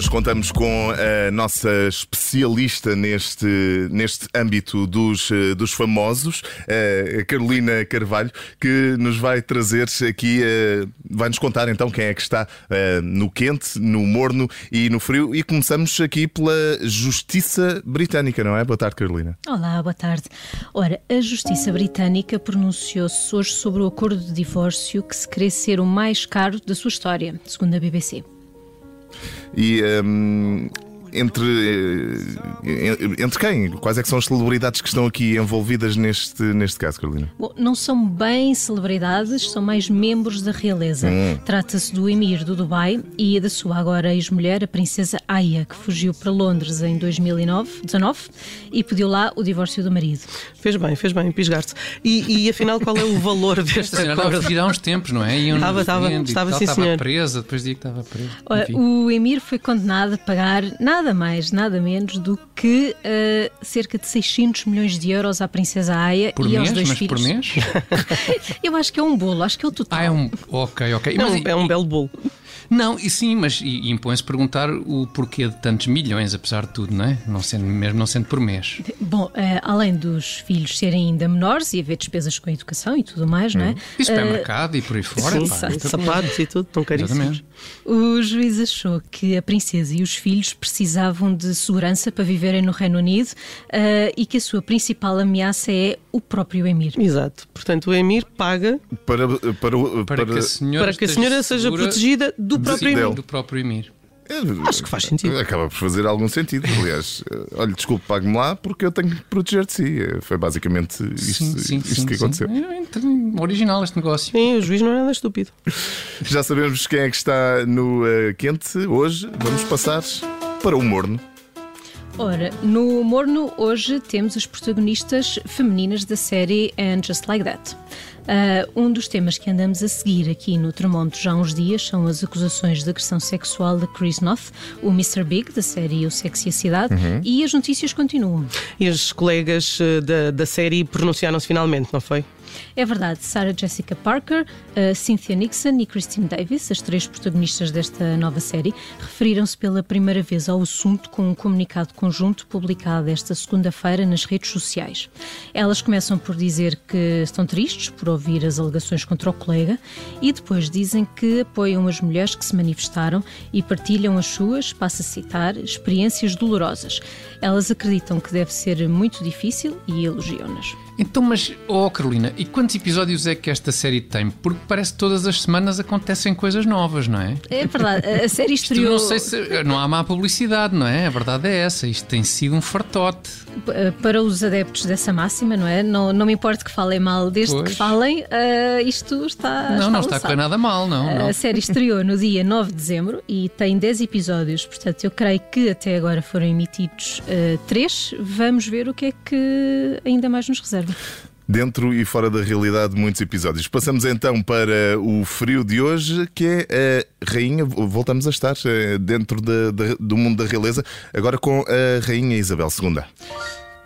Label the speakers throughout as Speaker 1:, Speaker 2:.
Speaker 1: Hoje contamos com a nossa especialista neste, neste âmbito dos, eh, dos famosos, a Carolina Carvalho, que nos vai trazer aqui, eh, vai-nos contar então quem é que está eh, no quente, no morno e no frio. E começamos aqui pela Justiça Britânica, não é? Boa tarde, Carolina.
Speaker 2: Olá, boa tarde. Ora, a Justiça Britânica pronunciou-se hoje sobre o acordo de divórcio que se crê ser o mais caro da sua história, segundo a BBC.
Speaker 1: E um, entre, eh, entre quem? Quais é que são as celebridades que estão aqui envolvidas neste, neste caso, Carolina?
Speaker 2: Bom, não são bem celebridades, são mais membros da realeza. Hum. Trata-se do emir do Dubai e da sua agora ex-mulher, a princesa Aya, que fugiu para Londres em 2019 e pediu lá o divórcio do marido.
Speaker 3: Fez bem, fez bem, pisgar-se. E, e, afinal, qual é o valor deste acordo?
Speaker 4: Estava a há uns tempos, não é?
Speaker 3: Estava, estava, estava, sim,
Speaker 4: estava presa, depois dizia que estava presa.
Speaker 2: O emir foi condenado a pagar nada nada mais, nada menos do que uh, cerca de 600 milhões de euros à Princesa Aya
Speaker 4: por
Speaker 2: e
Speaker 4: mês?
Speaker 2: aos dois
Speaker 4: mas
Speaker 2: filhos.
Speaker 4: por mês?
Speaker 2: Eu acho que é um bolo, acho que é o total.
Speaker 4: Ah, é um. Ok, ok.
Speaker 3: Não, mas, é um belo bolo.
Speaker 4: Não, e sim, mas impõe-se perguntar o porquê de tantos milhões, apesar de tudo, não é? Não sendo, mesmo não sendo por mês.
Speaker 2: Bom, uh, além dos filhos serem ainda menores e haver despesas com a educação e tudo mais, não é? Hum.
Speaker 4: E supermercado uh, e por aí fora.
Speaker 3: Sim, pá, sapatos e tudo, tão caríssimos.
Speaker 2: O juiz achou que a princesa e os filhos precisavam de segurança para viverem no Reino Unido uh, e que a sua principal ameaça é o próprio Emir.
Speaker 3: Exato. Portanto, o Emir paga
Speaker 1: para, para,
Speaker 4: para, para que a senhora,
Speaker 3: para que a senhora seja protegida do próprio Emir.
Speaker 4: Do próprio Emir.
Speaker 3: Acho que faz sentido.
Speaker 1: Acaba por fazer algum sentido. Aliás, olha, desculpe, pague-me lá porque eu tenho que proteger de si. Foi basicamente isto, sim, sim, isto sim, que aconteceu.
Speaker 4: É original este negócio.
Speaker 3: Sim, o juiz não é nada estúpido.
Speaker 1: Já sabemos quem é que está no uh, quente hoje. Vamos passar para o morno.
Speaker 2: Ora, no Morno hoje temos as protagonistas femininas da série And Just Like That. Uh, um dos temas que andamos a seguir aqui no Termómetro já há uns dias são as acusações de agressão sexual de Chris Noth, o Mr. Big, da série O Sexy e a Cidade, uhum. e as notícias continuam.
Speaker 3: E as colegas eh, da, da série pronunciaram-se finalmente, não foi?
Speaker 2: É verdade, Sarah Jessica Parker, uh, Cynthia Nixon e Christine Davis, as três protagonistas desta nova série, referiram-se pela primeira vez ao assunto com um comunicado conjunto publicado esta segunda-feira nas redes sociais. Elas começam por dizer que estão tristes por ouvir as alegações contra o colega e depois dizem que apoiam as mulheres que se manifestaram e partilham as suas, passa a citar, experiências dolorosas. Elas acreditam que deve ser muito difícil e elogiam-nas.
Speaker 4: Então, mas, oh Carolina, e quantos episódios é que esta série tem? Porque parece que todas as semanas acontecem coisas novas, não é?
Speaker 2: É verdade, a série estreou.
Speaker 4: não sei se. Não há má publicidade, não é? A verdade é essa. Isto tem sido um fartote.
Speaker 2: Para os adeptos dessa máxima, não é? Não, não me importa que falem mal, desde pois. que falem, uh, isto está.
Speaker 4: Não,
Speaker 2: está
Speaker 4: não está a correr nada mal, não, não.
Speaker 2: A série estreou no dia 9 de dezembro e tem 10 episódios, portanto, eu creio que até agora foram emitidos uh, 3. Vamos ver o que é que ainda mais nos reserva
Speaker 1: dentro e fora da realidade de muitos episódios. Passamos então para o frio de hoje, que é a rainha. Voltamos a estar eh, dentro de, de, do mundo da realeza, agora com a rainha Isabel II.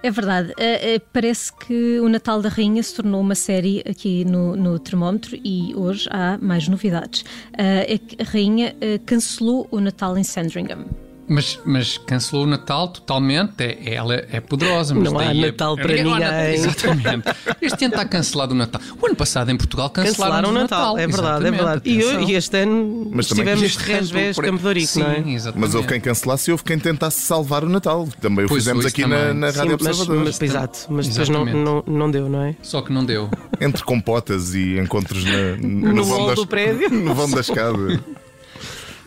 Speaker 2: É verdade. Uh, uh, parece que o Natal da Rainha se tornou uma série aqui no, no termómetro e hoje há mais novidades. É que a Rainha cancelou o Natal em Sandringham.
Speaker 4: Mas, mas cancelou o Natal totalmente, é, ela é poderosa. Mas
Speaker 3: não há Natal é, para ninguém.
Speaker 4: Exatamente. Este ano está cancelado o Natal. O ano passado em Portugal cancelaram, cancelaram o Natal. Natal.
Speaker 3: É verdade, exatamente. é verdade. E, e, este ano mas estivemos este Resvés Campo de Rico, não é?
Speaker 1: Exatamente. Mas houve quem cancelasse e houve quem tentasse salvar o Natal. Também o pois fizemos aqui também. Na, na Rádio Sim, Observador.
Speaker 3: Mas, mas, exato, mas depois não, não, não deu, não é?
Speaker 4: Só que não deu.
Speaker 1: Entre compotas e encontros na, no,
Speaker 3: no vão
Speaker 1: das,
Speaker 3: do prédio.
Speaker 1: No vão da escada.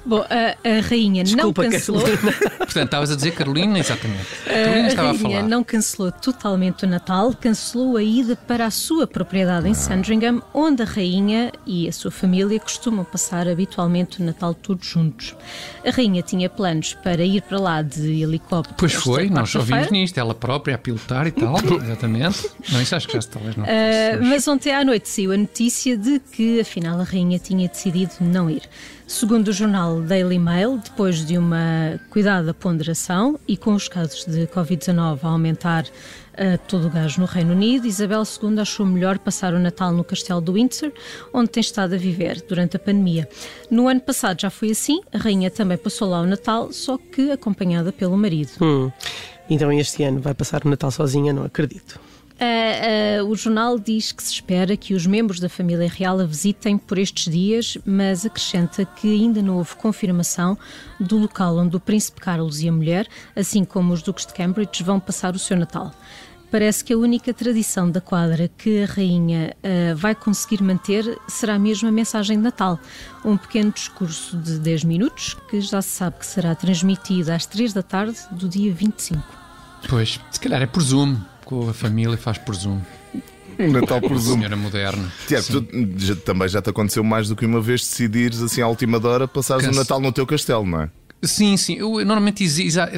Speaker 2: Bom, a, a rainha Desculpa, não cancelou.
Speaker 4: Carolina. Portanto, estavas a dizer Carolina, exatamente. A Carolina
Speaker 2: estava
Speaker 4: a, a
Speaker 2: rainha não cancelou totalmente o Natal, cancelou a ida para a sua propriedade em ah. Sandringham, onde a rainha e a sua família costumam passar habitualmente o Natal todos juntos. A rainha tinha planos para ir para lá de helicóptero.
Speaker 4: Pois foi, nós ouvimos nisto, ela própria a pilotar e tal, exatamente. Não, isso acho que já talvez não. Uh,
Speaker 2: mas ontem à noite saiu a notícia de que afinal a rainha tinha decidido não ir. Segundo o jornal Daily Mail, depois de uma cuidada ponderação e com os casos de Covid-19 a aumentar a todo o gás no Reino Unido, Isabel II achou melhor passar o Natal no castelo do Windsor, onde tem estado a viver durante a pandemia. No ano passado já foi assim, a rainha também passou lá o Natal, só que acompanhada pelo marido.
Speaker 3: Hum. Então este ano vai passar o Natal sozinha, não acredito.
Speaker 2: Uh, uh, o jornal diz que se espera que os membros da família real a visitem por estes dias, mas acrescenta que ainda não houve confirmação do local onde o príncipe Carlos e a mulher, assim como os duques de Cambridge, vão passar o seu Natal. Parece que a única tradição da quadra que a rainha uh, vai conseguir manter será mesmo a mensagem de Natal, um pequeno discurso de 10 minutos que já se sabe que será transmitido às 3 da tarde do dia 25.
Speaker 4: Pois, se calhar é por Zoom com a família faz por Zoom.
Speaker 1: Um Natal por Zoom.
Speaker 4: Senhora moderna.
Speaker 1: Tiago, tu, já, também já te aconteceu mais do que uma vez decidires assim à última hora passares o Natal no teu castelo, não é?
Speaker 4: Sim, sim. Eu normalmente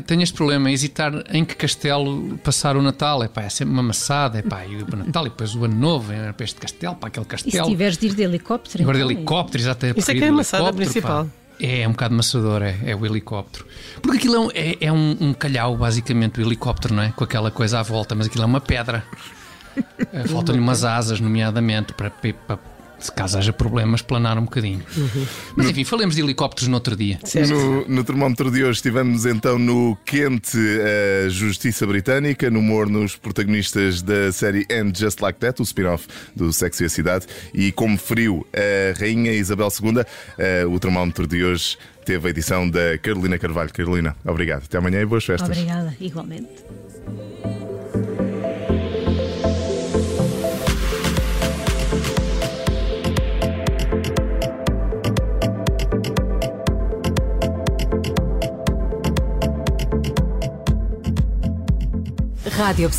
Speaker 4: tenho este problema, hesitar em que castelo passar o Natal. É pá, é sempre uma maçada. É pá, e o Natal e depois o Ano Novo, é para este castelo, para aquele castelo. E se
Speaker 2: tiveres de ir de helicóptero?
Speaker 4: Agora então, de helicóptero, exatamente.
Speaker 3: Isso é que é a maçada principal. Pá.
Speaker 4: É, é um bocado maçador, é, é o helicóptero. Porque aquilo é, um, é, é um, um, calhau, basicamente, o helicóptero, não é? Com aquela coisa à volta, mas aquilo é uma pedra. Faltam-lhe umas asas, nomeadamente, para, para, se caso haja problemas, planar um bocadinho. Uhum. Mas enfim, falemos de helicópteros no outro dia.
Speaker 1: No, no, termómetro de hoje estivemos então no quente uh, Justiça Britânica, no morno os protagonistas da série And Just Like That, o spin-off do Sexo e a Cidade, e como frio a Rainha Isabel II, uh, o termómetro de hoje teve a edição da Carolina Carvalho. Carolina, obrigado. Até amanhã e boas festas.
Speaker 2: Obrigada, igualmente. Rádio